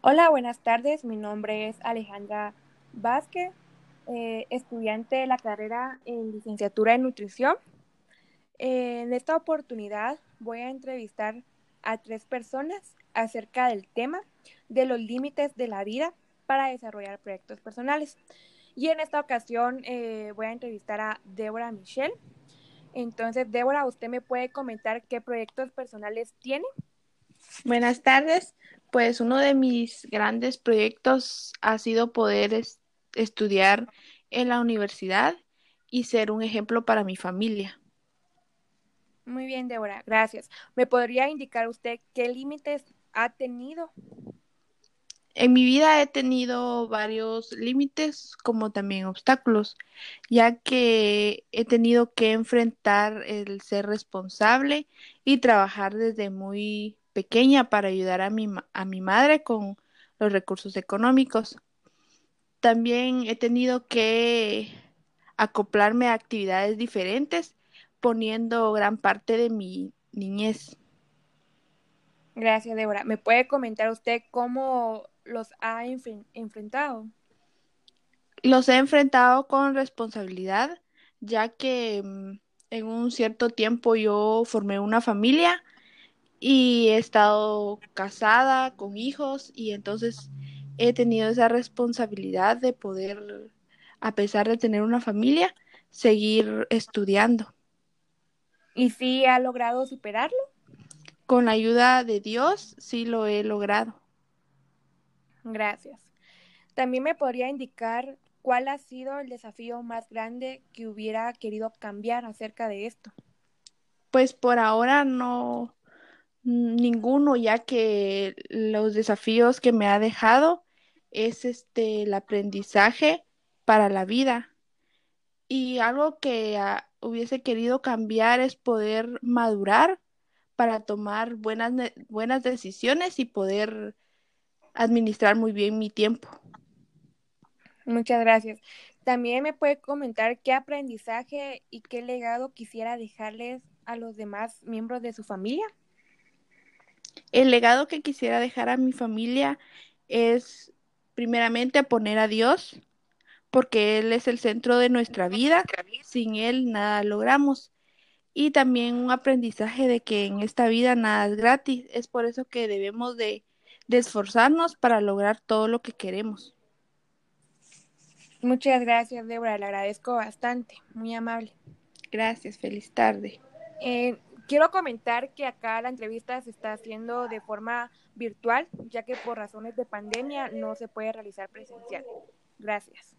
Hola, buenas tardes. Mi nombre es Alejandra Vázquez, eh, estudiante de la carrera en licenciatura en nutrición. en esta oportunidad voy a entrevistar a tres personas acerca del tema de los límites de la vida para desarrollar proyectos personales. Y en esta ocasión eh, voy a entrevistar a Débora Michelle. Entonces, Débora, ¿usted me puede comentar qué proyectos personales tiene? Buenas tardes. Pues uno de mis grandes proyectos ha sido poder estudiar en la universidad y ser un ejemplo para mi familia. Muy bien, Débora, gracias. ¿Me podría indicar usted qué límites ha tenido? En mi vida he tenido varios límites como también obstáculos, ya que he tenido que enfrentar el ser responsable y trabajar desde muy pequeña para ayudar a mi, a mi madre con los recursos económicos. También he tenido que acoplarme a actividades diferentes, poniendo gran parte de mi niñez. Gracias, Débora. ¿Me puede comentar usted cómo los ha enfrentado? Los he enfrentado con responsabilidad, ya que mm, en un cierto tiempo yo formé una familia y he estado casada con hijos y entonces he tenido esa responsabilidad de poder, a pesar de tener una familia, seguir estudiando. ¿Y si ha logrado superarlo? Con la ayuda de Dios, sí lo he logrado. Gracias. También me podría indicar cuál ha sido el desafío más grande que hubiera querido cambiar acerca de esto. Pues por ahora no, ninguno, ya que los desafíos que me ha dejado es este el aprendizaje para la vida. Y algo que ah, hubiese querido cambiar es poder madurar para tomar buenas, buenas decisiones y poder administrar muy bien mi tiempo. Muchas gracias. También me puede comentar qué aprendizaje y qué legado quisiera dejarles a los demás miembros de su familia. El legado que quisiera dejar a mi familia es primeramente poner a Dios, porque Él es el centro de nuestra vida. Sin Él nada logramos. Y también un aprendizaje de que en esta vida nada es gratis. Es por eso que debemos de, de esforzarnos para lograr todo lo que queremos. Muchas gracias, Débora. Le agradezco bastante. Muy amable. Gracias. Feliz tarde. Eh, quiero comentar que acá la entrevista se está haciendo de forma virtual, ya que por razones de pandemia no se puede realizar presencial. Gracias.